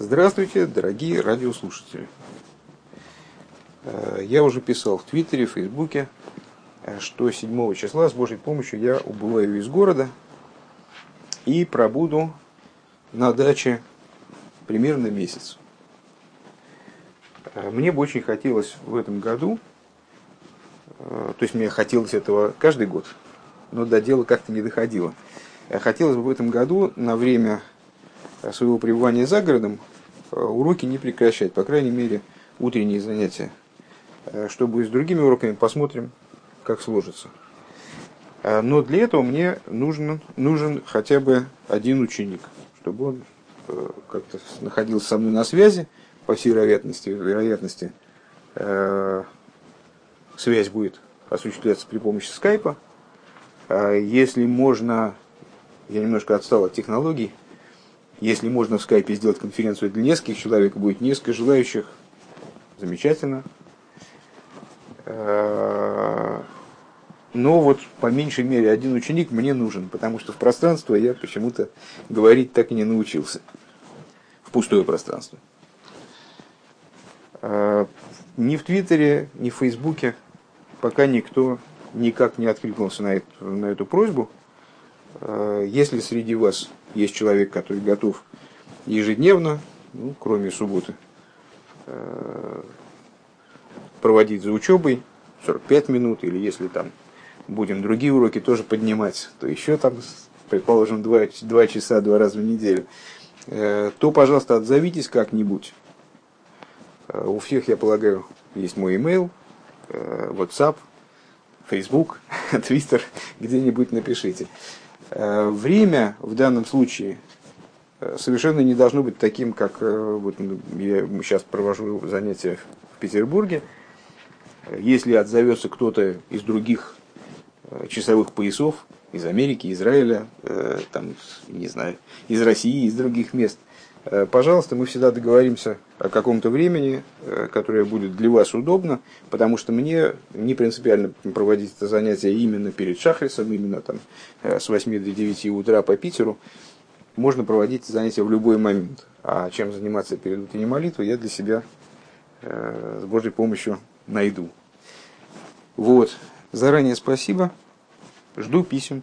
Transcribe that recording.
Здравствуйте, дорогие радиослушатели. Э, я уже писал в Твиттере, в Фейсбуке, э, что 7 числа с Божьей помощью я убываю из города и пробуду на даче примерно месяц. Э, мне бы очень хотелось в этом году, то есть мне хотелось этого каждый год, но до дела как-то не доходило. Хотелось бы в этом году на время своего пребывания за городом э, уроки не прекращать, по крайней мере, утренние занятия. Э, что будет с другими уроками, посмотрим, как сложится. Э, но для этого мне нужен, нужен хотя бы один ученик, чтобы он как-то находился со мной на связи, по всей вероятности, вероятности связь будет осуществляться при помощи скайпа. Если можно, я немножко отстал от технологий, если можно в скайпе сделать конференцию для нескольких человек, будет несколько желающих, замечательно. Э, но вот по меньшей мере один ученик мне нужен, потому что в пространство я почему-то говорить так и не научился. В пустое пространство. Э, ни в Твиттере, ни в Фейсбуке пока никто никак не откликнулся на эту, на эту просьбу. Э, если среди вас есть человек, который готов ежедневно, ну, кроме субботы, э, проводить за учебой 45 минут, или если там будем другие уроки тоже поднимать, то еще там, предположим, 2, 2 часа, два раза в неделю, э, то, пожалуйста, отзовитесь как-нибудь. У всех, я полагаю, есть мой email, WhatsApp, Facebook, Twitter, где-нибудь напишите. Э, время в данном случае э, совершенно не должно быть таким, как э, вот ну, я сейчас провожу занятия в Петербурге. Если отзовется кто-то из других часовых поясов, из Америки, Израиля, там, не знаю, из России, из других мест, пожалуйста, мы всегда договоримся о каком-то времени, э, которое будет для вас удобно, потому что мне не принципиально проводить это занятие именно перед Шахрисом, именно там э, с 8 до 9 утра по Питеру. Можно проводить занятия в любой момент. А чем заниматься перед утренней молитвой, я для себя с Божьей помощью найду. Вот. Заранее спасибо. Жду писем.